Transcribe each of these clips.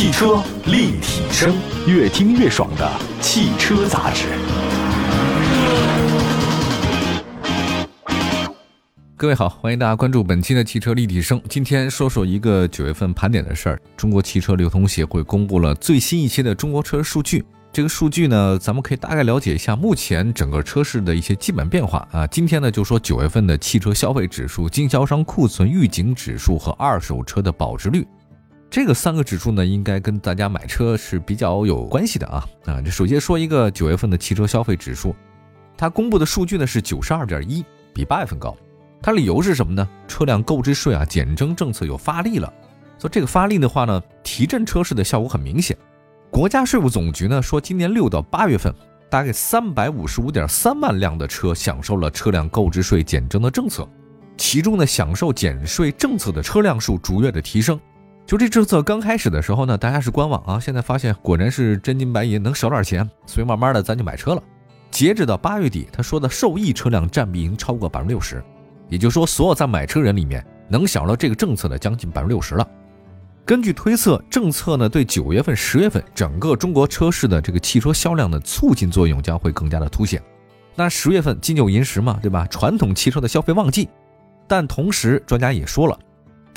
汽车立体声，越听越爽的汽车杂志。各位好，欢迎大家关注本期的汽车立体声。今天说说一个九月份盘点的事儿。中国汽车流通协会公布了最新一期的中国车数据。这个数据呢，咱们可以大概了解一下目前整个车市的一些基本变化啊。今天呢，就说九月份的汽车消费指数、经销商库存预警指数和二手车的保值率。这个三个指数呢，应该跟大家买车是比较有关系的啊啊！这首先说一个九月份的汽车消费指数，它公布的数据呢是九十二点一，比八月份高。它理由是什么呢？车辆购置税啊减征政策有发力了，所以这个发力的话呢，提振车市的效果很明显。国家税务总局呢说，今年六到八月份，大概三百五十五点三万辆的车享受了车辆购置税减征的政策，其中呢，享受减税政策的车辆数逐月的提升。就这政策刚开始的时候呢，大家是观望啊，现在发现果然是真金白银，能省点钱，所以慢慢的咱就买车了。截止到八月底，他说的受益车辆占比已经超过百分之六十，也就是说，所有在买车人里面能享受到这个政策的将近百分之六十了。根据推测，政策呢对九月份、十月份整个中国车市的这个汽车销量的促进作用将会更加的凸显。那十月份金九银十嘛，对吧？传统汽车的消费旺季，但同时专家也说了。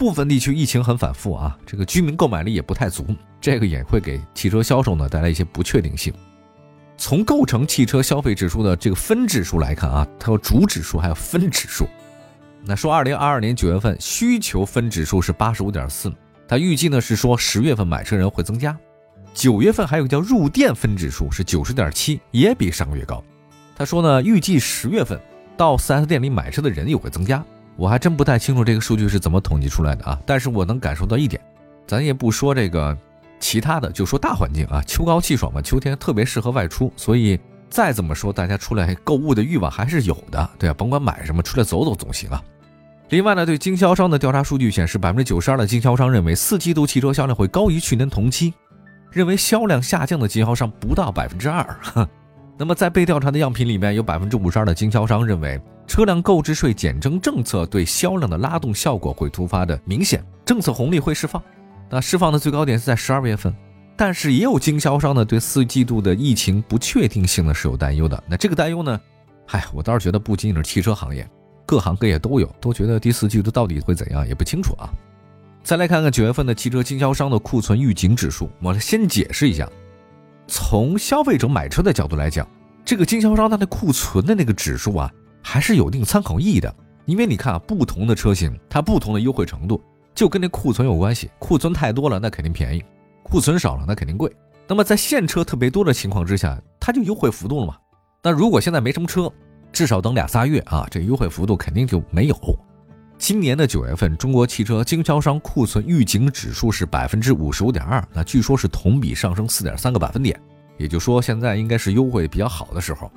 部分地区疫情很反复啊，这个居民购买力也不太足，这个也会给汽车销售呢带来一些不确定性。从构成汽车消费指数的这个分指数来看啊，它有主指数还有分指数。那说二零二二年九月份需求分指数是八十五点四，它预计呢是说十月份买车人会增加。九月份还有个叫入店分指数是九十点七，也比上个月高。他说呢，预计十月份到 4S 店里买车的人也会增加。我还真不太清楚这个数据是怎么统计出来的啊，但是我能感受到一点，咱也不说这个其他的，就说大环境啊，秋高气爽嘛，秋天特别适合外出，所以再怎么说，大家出来购物的欲望还是有的，对啊，甭管买什么，出来走走总行啊。另外呢，对经销商的调查数据显示，百分之九十二的经销商认为四季度汽车销量会高于去年同期，认为销量下降的经销商不到百分之二。那么在被调查的样品里面，有百分之五十二的经销商认为。车辆购置税减征政策对销量的拉动效果会突发的明显，政策红利会释放。那释放的最高点是在十二月份，但是也有经销商呢对四季度的疫情不确定性呢是有担忧的。那这个担忧呢，嗨，我倒是觉得不仅仅是汽车行业，各行各业都有，都觉得第四季度到底会怎样也不清楚啊。再来看看九月份的汽车经销商的库存预警指数，我先解释一下，从消费者买车的角度来讲，这个经销商他的库存的那个指数啊。还是有一定参考意义的，因为你看啊，不同的车型它不同的优惠程度，就跟那库存有关系。库存太多了，那肯定便宜；库存少了，那肯定贵。那么在现车特别多的情况之下，它就优惠幅度了嘛。那如果现在没什么车，至少等俩仨月啊，这优惠幅度肯定就没有。今年的九月份，中国汽车经销商库存预警指数是百分之五十五点二，那据说是同比上升四点三个百分点，也就说现在应该是优惠比较好的时候。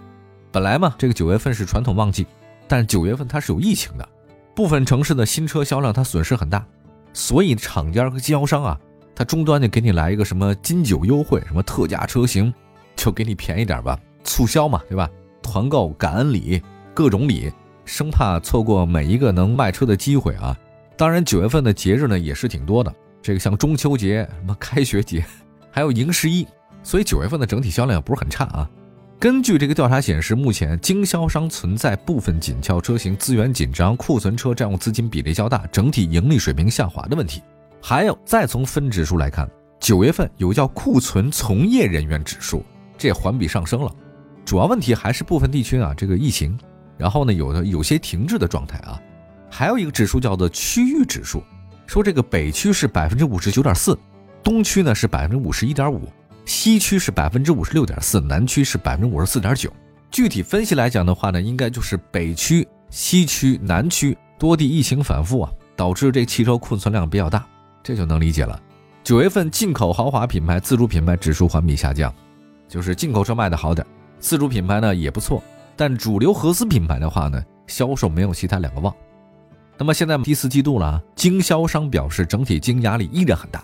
本来嘛，这个九月份是传统旺季，但是九月份它是有疫情的，部分城市的新车销量它损失很大，所以厂家和经销商啊，他终端就给你来一个什么金九优惠，什么特价车型，就给你便宜点吧，促销嘛，对吧？团购、感恩礼，各种礼，生怕错过每一个能卖车的机会啊。当然，九月份的节日呢也是挺多的，这个像中秋节、什么开学节，还有迎十一，所以九月份的整体销量也不是很差啊。根据这个调查显示，目前经销商存在部分紧俏车型资源紧张、库存车占用资金比例较大、整体盈利水平下滑的问题。还有，再从分指数来看，九月份有叫库存从业人员指数，这环比上升了。主要问题还是部分地区啊这个疫情，然后呢有的有些停滞的状态啊。还有一个指数叫做区域指数，说这个北区是百分之五十九点四，东区呢是百分之五十一点五。西区是百分之五十六点四，南区是百分之五十四点九。具体分析来讲的话呢，应该就是北区、西区、南区多地疫情反复啊，导致这汽车库存量比较大，这就能理解了。九月份进口豪华品牌、自主品牌指数环比下降，就是进口车卖的好点，自主品牌呢也不错，但主流合资品牌的话呢，销售没有其他两个旺。那么现在第四季度了，经销商表示整体经营压力依然很大。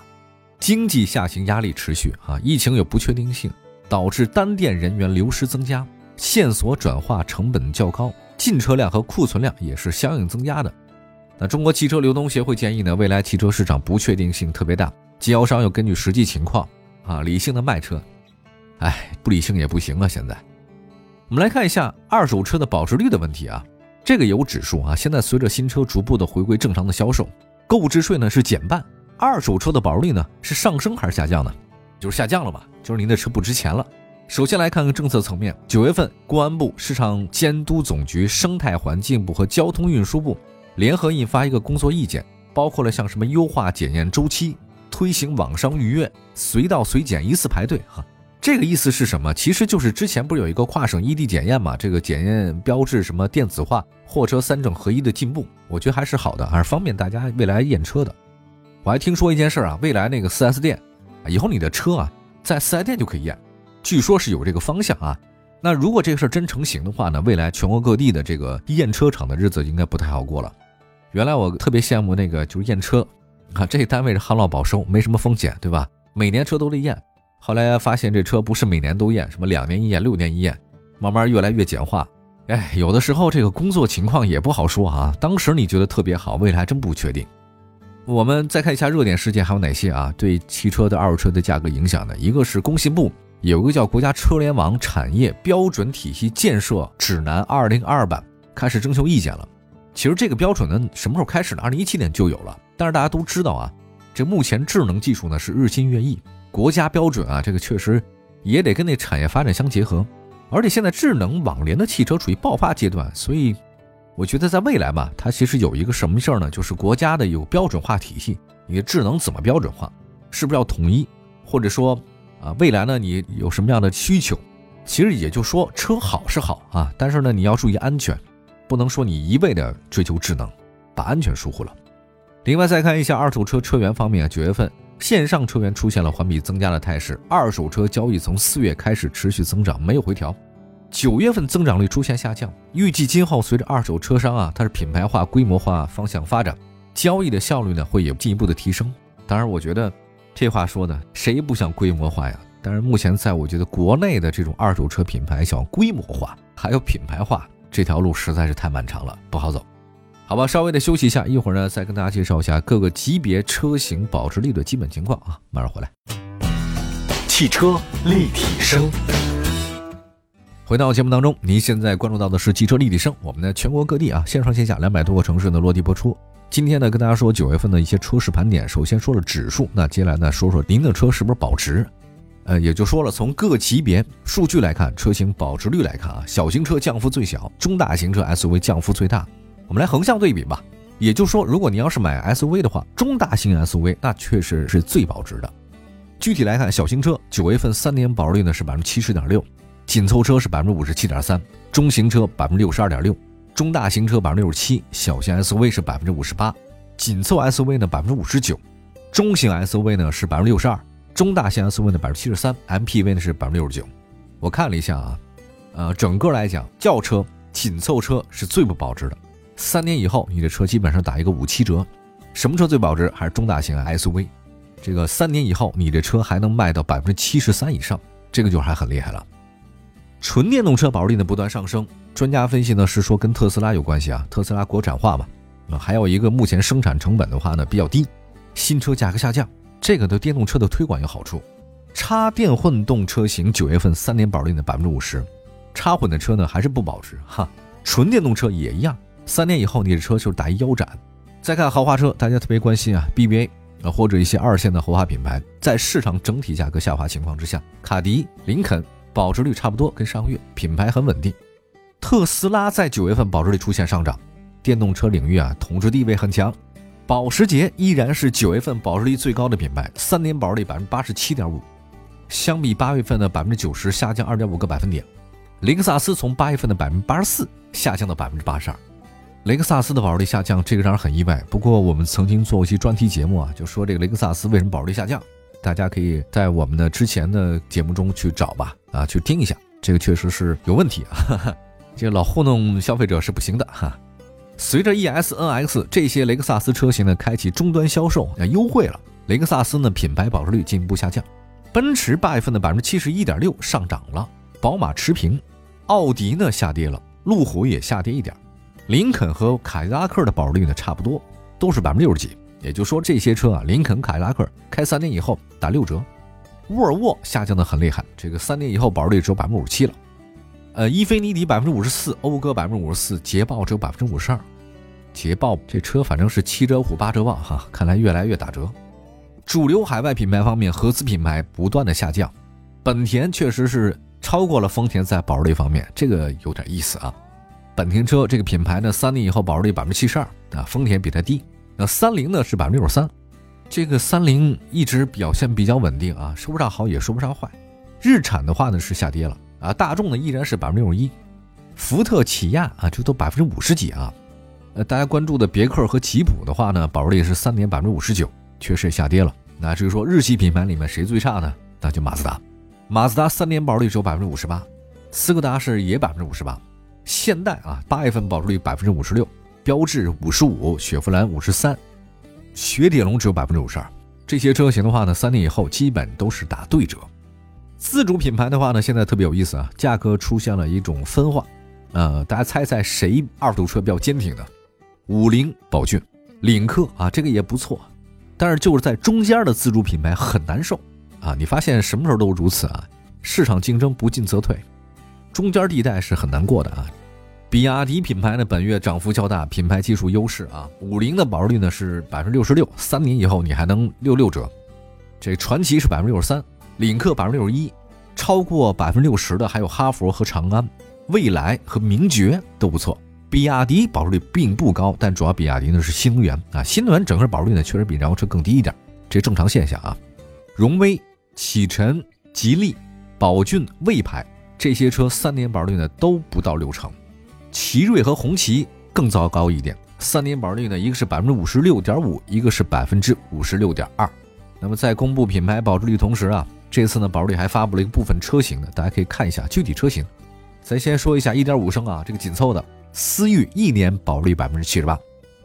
经济下行压力持续啊，疫情有不确定性，导致单店人员流失增加，线索转化成本较高，进车量和库存量也是相应增加的。那中国汽车流通协会建议呢，未来汽车市场不确定性特别大，经销商要根据实际情况啊理性的卖车，哎，不理性也不行啊。现在，我们来看一下二手车的保值率的问题啊，这个有指数啊。现在随着新车逐步的回归正常的销售，购置税呢是减半，二手车的保值率呢是上升还是下降呢？就是下降了吧，就是您的车不值钱了。首先来看看政策层面，九月份，公安部、市场监督总局、生态环境部和交通运输部联合印发一个工作意见，包括了像什么优化检验周期、推行网上预约、随到随检、一次排队。哈，这个意思是什么？其实就是之前不是有一个跨省异地检验嘛？这个检验标志什么电子化、货车三证合一的进步，我觉得还是好的，还是方便大家未来验车的。我还听说一件事啊，未来那个 4S 店。以后你的车啊，在四 S 店就可以验，据说是有这个方向啊。那如果这个事儿真成型的话呢，未来全国各地的这个验车厂的日子应该不太好过了。原来我特别羡慕那个就是验车，啊，这单位是旱涝保收，没什么风险，对吧？每年车都得验。后来发现这车不是每年都验，什么两年一验、六年一验，慢慢越来越简化。哎，有的时候这个工作情况也不好说啊。当时你觉得特别好，未来真不确定。我们再看一下热点事件还有哪些啊？对汽车的二手车的价格影响的，一个是工信部有一个叫《国家车联网产业标准体系建设指南（二零二二版）》开始征求意见了。其实这个标准呢，什么时候开始呢？二零一七年就有了。但是大家都知道啊，这目前智能技术呢是日新月异，国家标准啊，这个确实也得跟那产业发展相结合。而且现在智能网联的汽车处于爆发阶段，所以。我觉得在未来吧，它其实有一个什么事儿呢？就是国家的有标准化体系，你的智能怎么标准化？是不是要统一？或者说，啊，未来呢，你有什么样的需求？其实也就说，车好是好啊，但是呢，你要注意安全，不能说你一味的追求智能，把安全疏忽了。另外再看一下二手车车源方面，九月份线上车源出现了环比增加的态势，二手车交易从四月开始持续增长，没有回调。九月份增长率出现下降，预计今后随着二手车商啊，它是品牌化、规模化方向发展，交易的效率呢会有进一步的提升。当然，我觉得这话说的谁不想规模化呀？但是目前在我觉得国内的这种二手车品牌想规模化还有品牌化这条路实在是太漫长了，不好走。好吧，稍微的休息一下，一会儿呢再跟大家介绍一下各个级别车型保值率的基本情况啊，马上回来。汽车立体声。回到节目当中，您现在关注到的是汽车立体声，我们的全国各地啊，线上线下两百多个城市的落地播出。今天呢，跟大家说九月份的一些车市盘点。首先说了指数，那接下来呢，说说您的车是不是保值？呃，也就说了，从各级别数据来看，车型保值率来看啊，小型车降幅最小，中大型车 SUV 降幅最大。我们来横向对比吧。也就是说，如果你要是买 SUV 的话，中大型 SUV 那确实是最保值的。具体来看，小型车九月份三年保值率呢是百分之七十点六。紧凑车是百分之五十七点三，中型车百分之六十二点六，中大型车百分之六十七，小型 SUV 是百分之五十八，紧凑 SUV 呢百分之五十九，中型 SUV 呢是百分之六十二，中大型 SUV 呢百分之七十三，MPV 呢是百分之六十九。我看了一下啊，呃，整个来讲，轿车、紧凑车是最不保值的。三年以后，你的车基本上打一个五七折。什么车最保值？还是中大型 SUV。这个三年以后，你的车还能卖到百分之七十三以上，这个就还很厉害了。纯电动车保值率呢不断上升，专家分析呢是说跟特斯拉有关系啊，特斯拉国产化嘛，啊还有一个目前生产成本的话呢比较低，新车价格下降，这个对电动车的推广有好处。插电混动车型九月份三年保值率呢百分之五十，插混的车呢还是不保值哈，纯电动车也一样，三年以后你的车就是打一腰斩。再看豪华车，大家特别关心啊，BBA 啊或者一些二线的豪华品牌，在市场整体价格下滑情况之下，卡迪、林肯。保值率差不多，跟上个月品牌很稳定。特斯拉在九月份保值率出现上涨，电动车领域啊统治地位很强。保时捷依然是九月份保值率最高的品牌，三年保值率百分之八十七点五，相比八月份的百分之九十下降二点五个百分点。雷克萨斯从八月份的百分之八十四下降到百分之八十二，雷克萨斯的保值率下降，这个让人很意外。不过我们曾经做过一期专题节目啊，就说这个雷克萨斯为什么保值率下降。大家可以在我们的之前的节目中去找吧，啊，去听一下，这个确实是有问题啊，这老糊弄消费者是不行的哈。随着 ES、NX 这些雷克萨斯车型呢开启终端销售，啊，优惠了，雷克萨斯呢品牌保值率进一步下降。奔驰八月份的百分之七十一点六上涨了，宝马持平，奥迪呢下跌了，路虎也下跌一点，林肯和凯迪拉克的保值率呢差不多，都是百分之六十几。也就说，这些车啊，林肯、凯迪拉克开三年以后打六折，沃尔沃下降的很厉害，这个三年以后保值率只有百分之五十七了。呃，伊菲尼迪百分之五十四，讴歌百分之五十四，捷豹只有百分之五十二。捷豹这车反正是七折五八折旺哈，看来越来越打折。主流海外品牌方面，合资品牌不断的下降，本田确实是超过了丰田在保值率方面，这个有点意思啊。本田车这个品牌呢，三年以后保值率百分之七十二啊，丰田比它低。那三菱呢是百分之六十三，这个三菱一直表现比较稳定啊，说不上好也说不上坏。日产的话呢是下跌了啊，大众呢依然是百分之六十一，福特、起亚啊这都百分之五十几啊。呃，大家关注的别克和吉普的话呢，保值率是三年百分之五十九，确实下跌了。那至于说日系品牌里面谁最差呢？那就马自达，马自达三年保值率只有百分之五十八，斯柯达是也百分之五十八，现代啊八月份保值率百分之五十六。标致五十五，雪佛兰五十三，雪铁龙只有百分之五十二。这些车型的话呢，三年以后基本都是打对折。自主品牌的话呢，现在特别有意思啊，价格出现了一种分化。呃，大家猜猜谁二手车比较坚挺的？五菱、宝骏、领克啊，这个也不错。但是就是在中间的自主品牌很难受啊。你发现什么时候都如此啊？市场竞争不进则退，中间地带是很难过的啊。比亚迪品牌呢，本月涨幅较大，品牌技术优势啊。五菱的保值率呢是百分之六十六，三年以后你还能六六折。这传奇是百分之六十三，领克百分之六十一，超过百分之六十的还有哈弗和长安，蔚来和名爵都不错。比亚迪保值率并不高，但主要比亚迪呢是新能源啊，新能源整个保值率呢确实比燃油车更低一点，这正常现象啊。荣威、启辰、吉利、宝骏、魏牌这些车三年保值率呢都不到六成。奇瑞和红旗更糟糕一点，三年保值率呢，一个是百分之五十六点五，一个是百分之五十六点二。那么在公布品牌保值率同时啊，这次呢保值率还发布了一个部分车型的，大家可以看一下具体车型。咱先说一下一点五升啊，这个紧凑的思域一年保值率百分之七十八，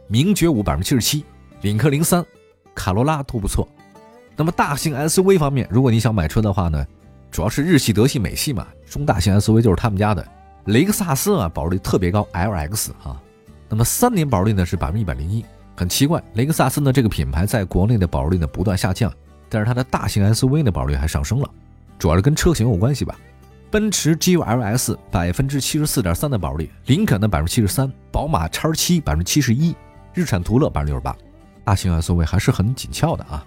名爵五百分之七十七，领克零三、卡罗拉都不错。那么大型 SUV 方面，如果你想买车的话呢，主要是日系、德系、美系嘛，中大型 SUV 就是他们家的。雷克萨斯啊，保值率特别高，LX 啊，那么三年保值率呢是百分之一百零一，很奇怪，雷克萨斯呢这个品牌在国内的保值率呢不断下降，但是它的大型 SUV 的保值率还上升了，主要是跟车型有关系吧。奔驰 GLS 百分之七十四点三的保值率，林肯的百分之七十三，宝马叉七百分之七十一，日产途乐百分之六十八，大型 SUV 还是很紧俏的啊。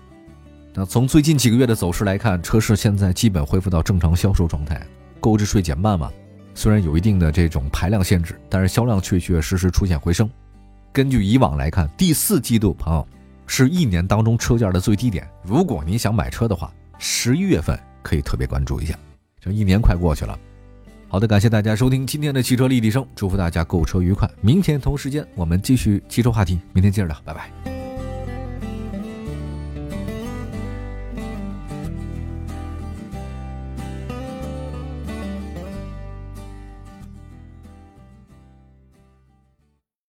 那从最近几个月的走势来看，车市现在基本恢复到正常销售状态，购置税减半嘛。虽然有一定的这种排量限制，但是销量确确实实出现回升。根据以往来看，第四季度朋友是一年当中车价的最低点。如果你想买车的话，十一月份可以特别关注一下。这一年快过去了，好的，感谢大家收听今天的汽车立体声，祝福大家购车愉快。明天同时间我们继续汽车话题，明天接着聊，拜拜。